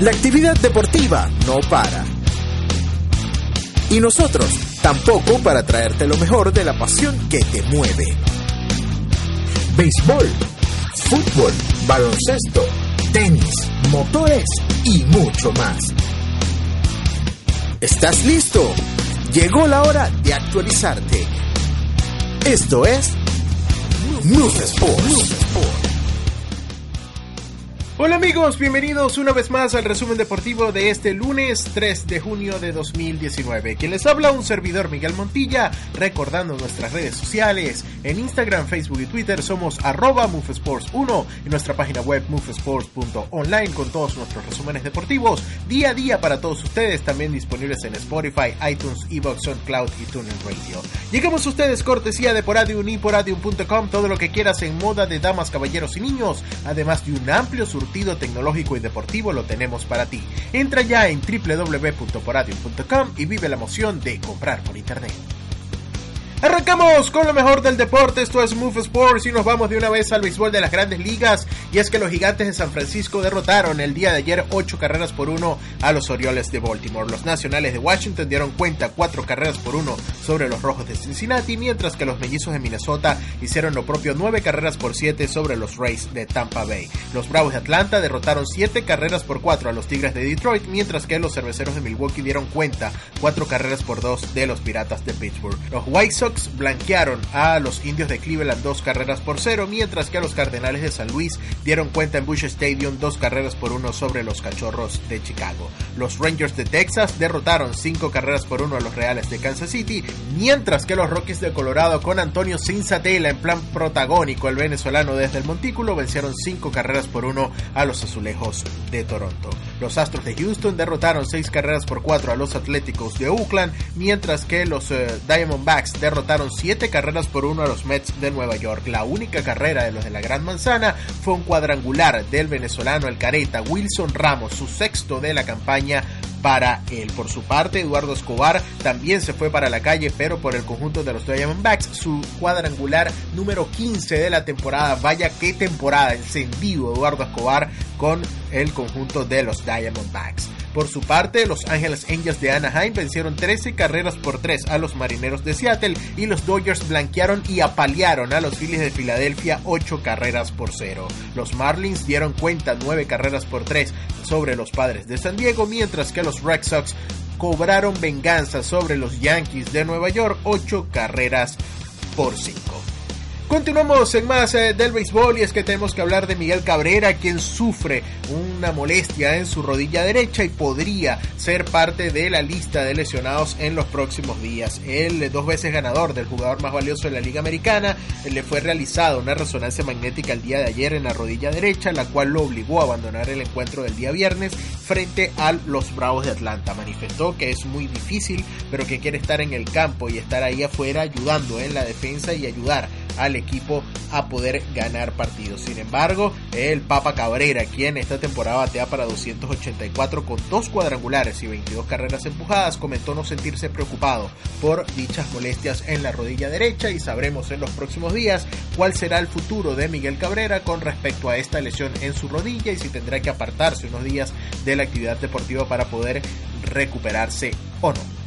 La actividad deportiva no para. Y nosotros tampoco para traerte lo mejor de la pasión que te mueve. Béisbol, fútbol, baloncesto, tenis, motores y mucho más. ¿Estás listo? Llegó la hora de actualizarte. Esto es News Sports. Hola amigos, bienvenidos una vez más al resumen deportivo de este lunes 3 de junio de 2019. Quien les habla un servidor Miguel Montilla, recordando nuestras redes sociales. En Instagram, Facebook y Twitter somos arroba MoveSports1 y nuestra página web movesports.online con todos nuestros resúmenes deportivos día a día para todos ustedes, también disponibles en Spotify, iTunes, Evox, SoundCloud y TuneIn Radio. Llegamos a ustedes cortesía de Poradium y poradium.com, todo lo que quieras en moda de damas, caballeros y niños, además de un amplio sur tecnológico y deportivo lo tenemos para ti. Entra ya en www.poradium.com y vive la emoción de comprar por internet. Arrancamos con lo mejor del deporte, esto es Move Sports y nos vamos de una vez al béisbol de las grandes ligas y es que los gigantes de San Francisco derrotaron el día de ayer 8 carreras por 1 a los Orioles de Baltimore. Los nacionales de Washington dieron cuenta 4 carreras por 1 sobre los Rojos de Cincinnati, mientras que los mellizos de Minnesota hicieron lo propio 9 carreras por 7 sobre los Rays de Tampa Bay. Los Bravos de Atlanta derrotaron 7 carreras por 4 a los Tigres de Detroit, mientras que los cerveceros de Milwaukee dieron cuenta 4 carreras por 2 de los Piratas de Pittsburgh. Los White Sox blanquearon a los indios de Cleveland dos carreras por cero, mientras que a los Cardenales de San Luis dieron cuenta en Bush Stadium dos carreras por uno sobre los Cachorros de Chicago. Los Rangers de Texas derrotaron cinco carreras por uno a los Reales de Kansas City, mientras que los Rockies de Colorado con Antonio Cinzatela en plan protagónico, el venezolano desde el Montículo, vencieron cinco carreras por uno a los Azulejos de Toronto. Los Astros de Houston derrotaron seis carreras por cuatro a los Atléticos de Oakland, mientras que los eh, Diamondbacks derrotaron derrotaron 7 carreras por 1 a los Mets de Nueva York. La única carrera de los de la Gran Manzana fue un cuadrangular del venezolano El Careta Wilson Ramos, su sexto de la campaña para él. Por su parte, Eduardo Escobar también se fue para la calle, pero por el conjunto de los Diamondbacks, su cuadrangular número 15 de la temporada. Vaya qué temporada, encendido Eduardo Escobar con el conjunto de los Diamondbacks. Por su parte, los Angeles Angels de Anaheim vencieron 13 carreras por 3 a los Marineros de Seattle y los Dodgers blanquearon y apalearon a los Phillies de Filadelfia 8 carreras por 0. Los Marlins dieron cuenta 9 carreras por 3 sobre los Padres de San Diego, mientras que los Red Sox cobraron venganza sobre los Yankees de Nueva York 8 carreras por 5. Continuamos en más eh, del béisbol y es que tenemos que hablar de Miguel Cabrera, quien sufre una molestia en su rodilla derecha y podría ser parte de la lista de lesionados en los próximos días. El dos veces ganador del jugador más valioso de la Liga Americana le fue realizada una resonancia magnética el día de ayer en la rodilla derecha, la cual lo obligó a abandonar el encuentro del día viernes frente a los Bravos de Atlanta. Manifestó que es muy difícil, pero que quiere estar en el campo y estar ahí afuera ayudando en la defensa y ayudar al equipo a poder ganar partidos. Sin embargo, el Papa Cabrera, quien esta temporada batea para 284 con dos cuadrangulares y 22 carreras empujadas, comentó no sentirse preocupado por dichas molestias en la rodilla derecha y sabremos en los próximos días cuál será el futuro de Miguel Cabrera con respecto a esta lesión en su rodilla y si tendrá que apartarse unos días de la actividad deportiva para poder recuperarse o no.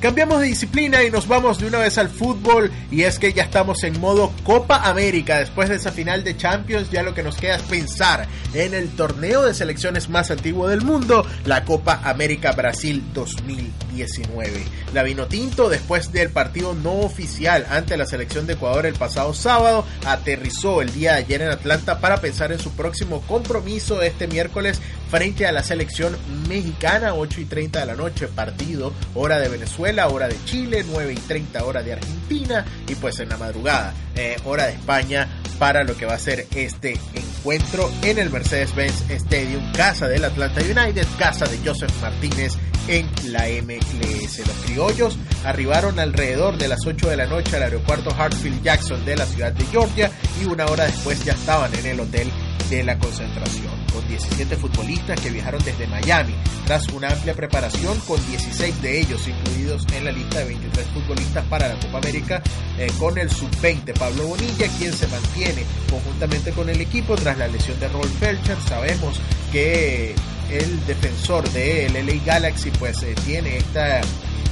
Cambiamos de disciplina y nos vamos de una vez al fútbol y es que ya estamos en modo Copa América. Después de esa final de Champions ya lo que nos queda es pensar en el torneo de selecciones más antiguo del mundo, la Copa América Brasil 2010 2019. La Vinotinto, después del partido no oficial ante la selección de Ecuador el pasado sábado, aterrizó el día de ayer en Atlanta para pensar en su próximo compromiso este miércoles frente a la selección mexicana, 8 y 30 de la noche, partido, hora de Venezuela, hora de Chile, 9 y 30 hora de Argentina y pues en la madrugada, eh, hora de España, para lo que va a ser este encuentro en el Mercedes-Benz Stadium, casa del Atlanta United, casa de Joseph Martínez en la MLS. Los criollos arribaron alrededor de las 8 de la noche al aeropuerto Hartfield Jackson de la ciudad de Georgia y una hora después ya estaban en el hotel de la concentración, con 17 futbolistas que viajaron desde Miami, tras una amplia preparación con 16 de ellos incluidos en la lista de 23 futbolistas para la Copa América, eh, con el sub-20 Pablo Bonilla, quien se mantiene conjuntamente con el equipo tras la lesión de Rolf Felcher. Sabemos que el defensor de LA Galaxy pues eh, tiene esta,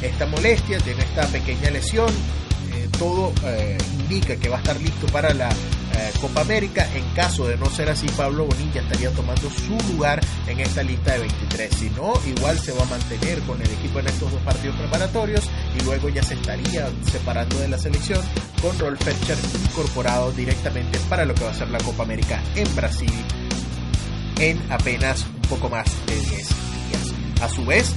esta molestia, tiene esta pequeña lesión, eh, todo indica que va a estar listo para la eh, Copa América. En caso de no ser así, Pablo Bonilla estaría tomando su lugar en esta lista de 23. Si no, igual se va a mantener con el equipo en estos dos partidos preparatorios y luego ya se estaría separando de la selección con Rolf Fetcher incorporado directamente para lo que va a ser la Copa América en Brasil en apenas poco más de 10 días. A su vez,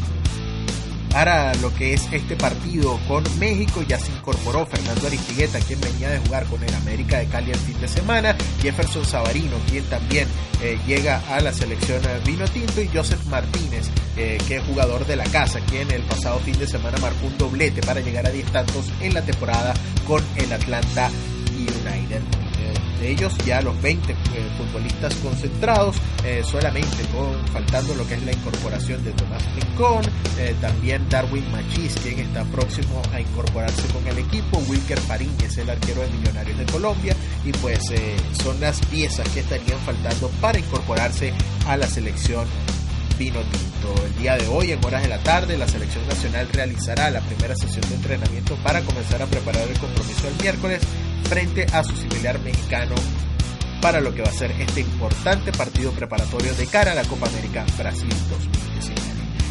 para lo que es este partido con México. Ya se incorporó Fernando Aristigueta, quien venía de jugar con el América de Cali el fin de semana. Jefferson Savarino, quien también eh, llega a la selección vino tinto. Y Joseph Martínez, eh, que es jugador de la casa, quien el pasado fin de semana marcó un doblete para llegar a 10 tantos en la temporada con el Atlanta United de ellos ya los 20 eh, futbolistas concentrados, eh, solamente con faltando lo que es la incorporación de Tomás Rincón, eh, también Darwin Machis, quien está próximo a incorporarse con el equipo, Wilker es el arquero de Millonarios de Colombia, y pues son las piezas que estarían faltando para incorporarse a la selección Vino Tinto. El día de hoy, en horas de la tarde, la selección nacional realizará la primera sesión de entrenamiento para comenzar a preparar el compromiso el miércoles frente a su similar mexicano para lo que va a ser este importante partido preparatorio de cara a la Copa América Brasil 2019.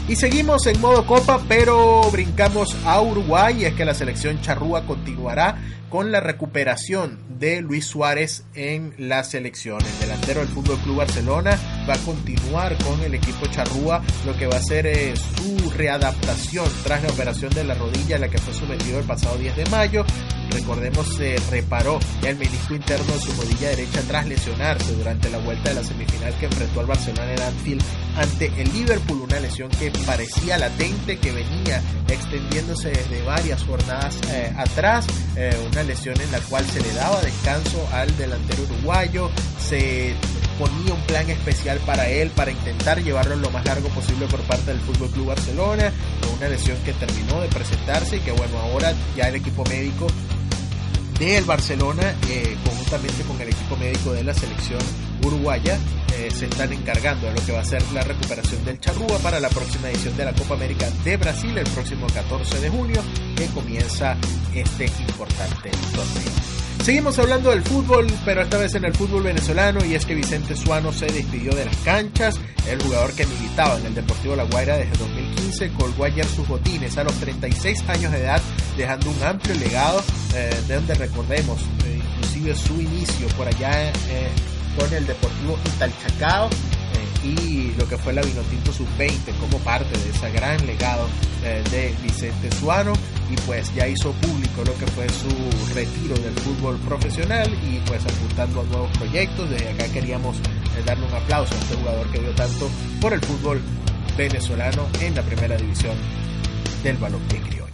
Y seguimos en modo Copa, pero brincamos a Uruguay y es que la selección charrúa continuará con la recuperación de Luis Suárez en la selección. El delantero del Fútbol Club Barcelona va a continuar con el equipo charrúa, lo que va a ser eh, su readaptación tras la operación de la rodilla a la que fue sometido el pasado 10 de mayo. Recordemos, se reparó el menisco interno de su rodilla derecha tras lesionarse durante la vuelta de la semifinal que enfrentó al Barcelona en Anfield ante el Liverpool, una lesión que parecía latente, que venía extendiéndose desde varias jornadas eh, atrás, eh, una lesión en la cual se le daba descanso al delantero uruguayo, se ponía un plan especial para él para intentar llevarlo lo más largo posible por parte del Fútbol Club Barcelona, con una lesión que terminó de presentarse y que bueno, ahora ya el equipo médico del Barcelona, eh, conjuntamente con el equipo médico de la selección uruguaya, eh, se están encargando de lo que va a ser la recuperación del Charrúa para la próxima edición de la Copa América de Brasil el próximo 14 de junio, que comienza este importante torneo. Seguimos hablando del fútbol, pero esta vez en el fútbol venezolano, y es que Vicente Suano se despidió de las canchas. El jugador que militaba en el Deportivo La Guaira desde 2015 colgó ayer sus botines a los 36 años de edad, dejando un amplio legado eh, de donde recordemos eh, inclusive su inicio por allá eh, con el Deportivo Italchacao y lo que fue la Vinotinto Sub-20 como parte de ese gran legado de Vicente Suano y pues ya hizo público lo que fue su retiro del fútbol profesional y pues apuntando a nuevos proyectos. Desde acá queríamos eh, darle un aplauso a este jugador que dio tanto por el fútbol venezolano en la primera división del balompié criollo.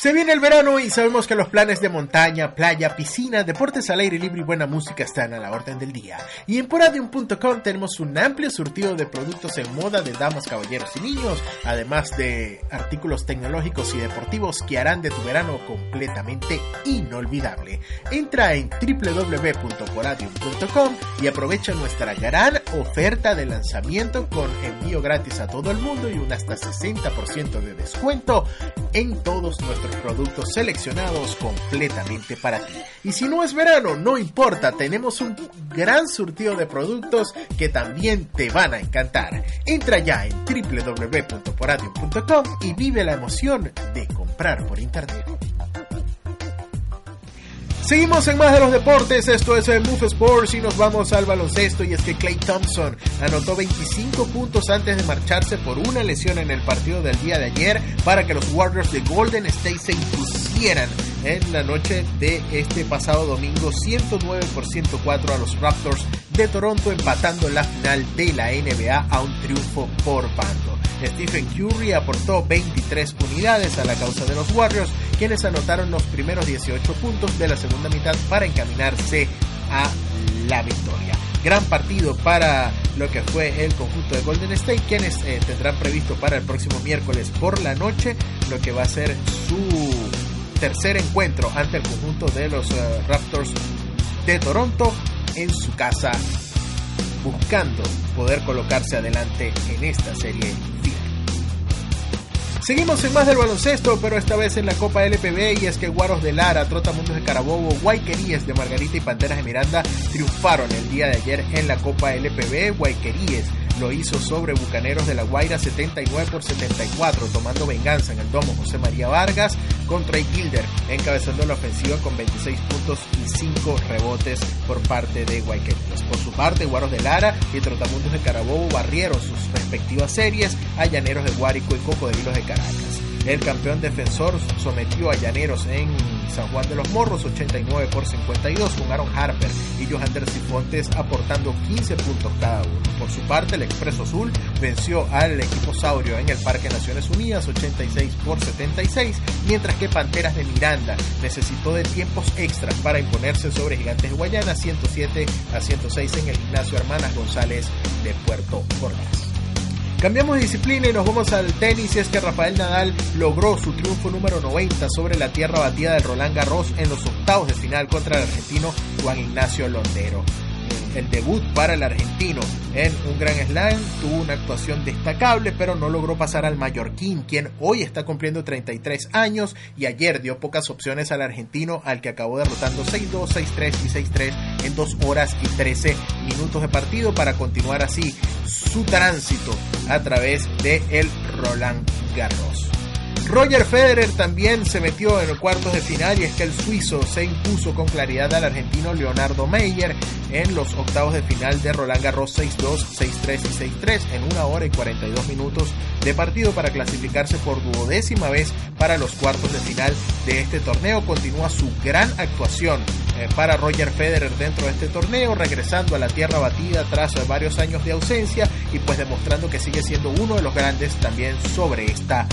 Se viene el verano y sabemos que los planes de montaña, playa, piscina, deportes al aire libre y buena música están a la orden del día. Y en poradium.com tenemos un amplio surtido de productos en moda de damas, caballeros y niños, además de artículos tecnológicos y deportivos que harán de tu verano completamente inolvidable. Entra en www.poradium.com y aprovecha nuestra gran oferta de lanzamiento con envío gratis a todo el mundo y un hasta 60% de descuento en todos nuestros productos seleccionados completamente para ti. Y si no es verano, no importa, tenemos un gran surtido de productos que también te van a encantar. Entra ya en www.poradium.com y vive la emoción de comprar por internet. Seguimos en más de los deportes, esto es el Move Sports y nos vamos al baloncesto y es que Clay Thompson anotó 25 puntos antes de marcharse por una lesión en el partido del día de ayer para que los Warriors de Golden State se impusieran en la noche de este pasado domingo 109 por 104 a los Raptors de Toronto empatando la final de la NBA a un triunfo por bando. Stephen Curry aportó 23 unidades a la causa de los Warriors, quienes anotaron los primeros 18 puntos de la segunda mitad para encaminarse a la victoria. Gran partido para lo que fue el conjunto de Golden State, quienes eh, tendrán previsto para el próximo miércoles por la noche lo que va a ser su tercer encuentro ante el conjunto de los eh, Raptors de Toronto en su casa buscando poder colocarse adelante en esta serie Seguimos en más del baloncesto, pero esta vez en la Copa LPB y es que Guaros de Lara, Trotamundos de Carabobo, Guayqueríes de Margarita y Panteras de Miranda triunfaron el día de ayer en la Copa LPB. Guayqueríes lo hizo sobre Bucaneros de la Guaira 79 por 74, tomando venganza en el domo José María Vargas contra Trey Gilder, encabezando la ofensiva con 26 puntos y 5 rebotes por parte de Guayquerías. Por su parte, Guaros de Lara y Trotamundos de Carabobo barrieron sus respectivas series a Llaneros de Guárico y Cocodrilos de Caracas. El campeón defensor sometió a Llaneros en San Juan de los Morros 89 por 52 con Aaron Harper y Johander Cifontes aportando 15 puntos cada uno. Por su parte, el Expreso Azul venció al equipo Saurio en el Parque Naciones Unidas 86 por 76, mientras que Panteras de Miranda necesitó de tiempos extras para imponerse sobre Gigantes de Guayana 107 a 106 en el gimnasio Hermanas González de Puerto Ordaz. Cambiamos de disciplina y nos vamos al tenis. Y es que Rafael Nadal logró su triunfo número 90 sobre la tierra batida del Roland Garros en los octavos de final contra el argentino Juan Ignacio Londero el debut para el argentino en un gran slam. Tuvo una actuación destacable, pero no logró pasar al mallorquín, quien hoy está cumpliendo 33 años y ayer dio pocas opciones al argentino, al que acabó derrotando 6-2, 6-3 y 6-3 en 2 horas y 13 minutos de partido para continuar así su tránsito a través de el Roland Garros. Roger Federer también se metió en los cuartos de final y es que el suizo se impuso con claridad al argentino Leonardo Meyer en los octavos de final de Roland Garros 6-2, 6-3 y 6-3 en una hora y 42 minutos de partido para clasificarse por duodécima vez para los cuartos de final de este torneo. Continúa su gran actuación eh, para Roger Federer dentro de este torneo, regresando a la tierra batida tras varios años de ausencia y pues demostrando que sigue siendo uno de los grandes también sobre esta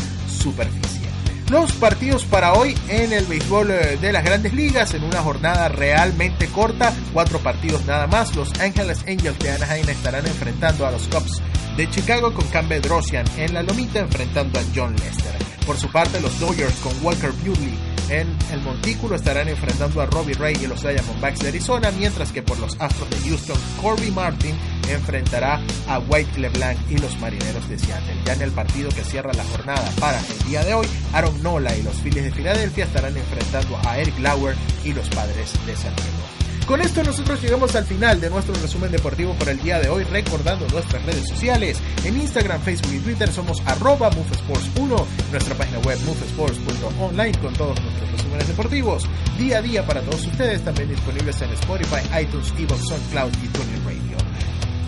superficie. Los partidos para hoy en el béisbol eh, de las grandes ligas en una jornada realmente corta, cuatro partidos nada más. Los Angeles Angels de Anaheim estarán enfrentando a los Cubs de Chicago con Campbell Drosian en la lomita enfrentando a John Lester. Por su parte, los Dodgers con Walker Buehler en el montículo estarán enfrentando a Robbie Ray y los Diamondbacks de Arizona, mientras que por los Astros de Houston, Corby Martin enfrentará a White LeBlanc y los Marineros de Seattle. Ya en el partido que cierra la jornada para el día de hoy, Aaron Nola y los Phillies de Filadelfia estarán enfrentando a Eric Lauer y los Padres de San Diego. Con esto nosotros llegamos al final de nuestro resumen deportivo por el día de hoy, recordando nuestras redes sociales. En Instagram, Facebook y Twitter somos arroba 1 nuestra página web movesports.online con todos nuestros resúmenes deportivos, día a día para todos ustedes, también disponibles en Spotify, iTunes, Evox, SoundCloud y TuneIn Radio.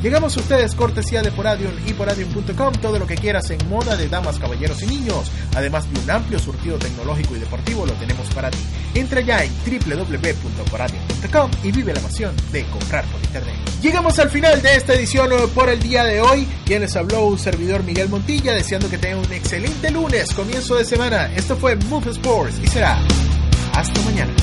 Llegamos a ustedes cortesía de Poradium y poradium.com, todo lo que quieras en moda de damas, caballeros y niños. Además de un amplio surtido tecnológico y deportivo lo tenemos para ti. Entra ya en www.poradium.com y vive la pasión de comprar por internet. Llegamos al final de esta edición eh, por el día de hoy. Quien les habló un servidor Miguel Montilla, deseando que tengan un excelente lunes, comienzo de semana. Esto fue Move Sports y será hasta mañana.